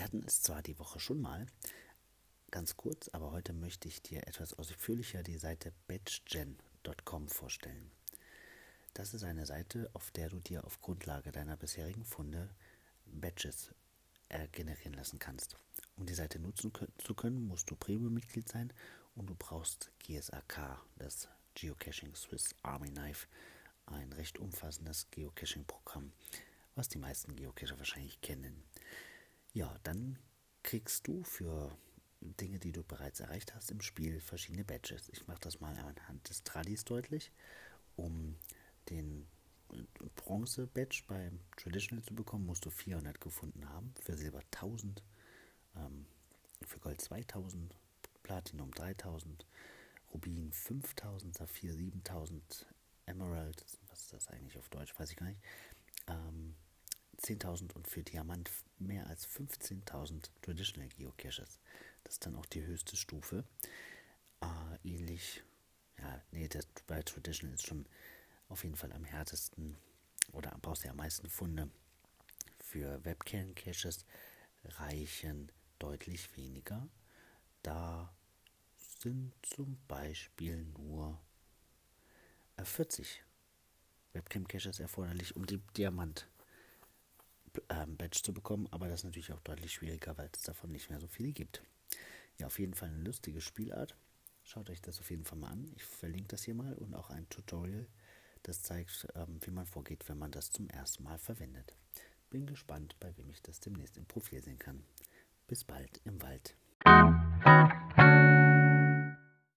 hatten es zwar die Woche schon mal, ganz kurz, aber heute möchte ich dir etwas ausführlicher die Seite badgegen.com vorstellen. Das ist eine Seite, auf der du dir auf Grundlage deiner bisherigen Funde Badges äh, generieren lassen kannst. Um die Seite nutzen zu können, musst du Premium-Mitglied sein und du brauchst GSAK, das Geocaching Swiss Army Knife, ein recht umfassendes Geocaching-Programm, was die meisten Geocacher wahrscheinlich kennen. Ja, dann kriegst du für Dinge, die du bereits erreicht hast im Spiel, verschiedene Badges. Ich mache das mal anhand des Tradis deutlich, um den Bronze-Badge beim Traditional zu bekommen, musst du 400 gefunden haben, für Silber 1000, ähm, für Gold 2000, Platinum 3000, Rubin 5000, Saphir 7000, Emerald, was ist das eigentlich auf Deutsch, weiß ich gar nicht, ähm, 10.000 und für Diamant mehr als 15.000 Traditional Geocaches. Das ist dann auch die höchste Stufe. Äh, ähnlich, ja, nee, das bei Traditional ist schon auf jeden Fall am härtesten oder brauchst du ja am meisten Funde. Für Webcam-Caches reichen deutlich weniger. Da sind zum Beispiel nur 40 Webcam-Caches erforderlich, um die Diamant ähm, Badge zu bekommen, aber das ist natürlich auch deutlich schwieriger, weil es davon nicht mehr so viele gibt. Ja, auf jeden Fall eine lustige Spielart. Schaut euch das auf jeden Fall mal an. Ich verlinke das hier mal und auch ein Tutorial, das zeigt, ähm, wie man vorgeht, wenn man das zum ersten Mal verwendet. Bin gespannt, bei wem ich das demnächst im Profil sehen kann. Bis bald im Wald.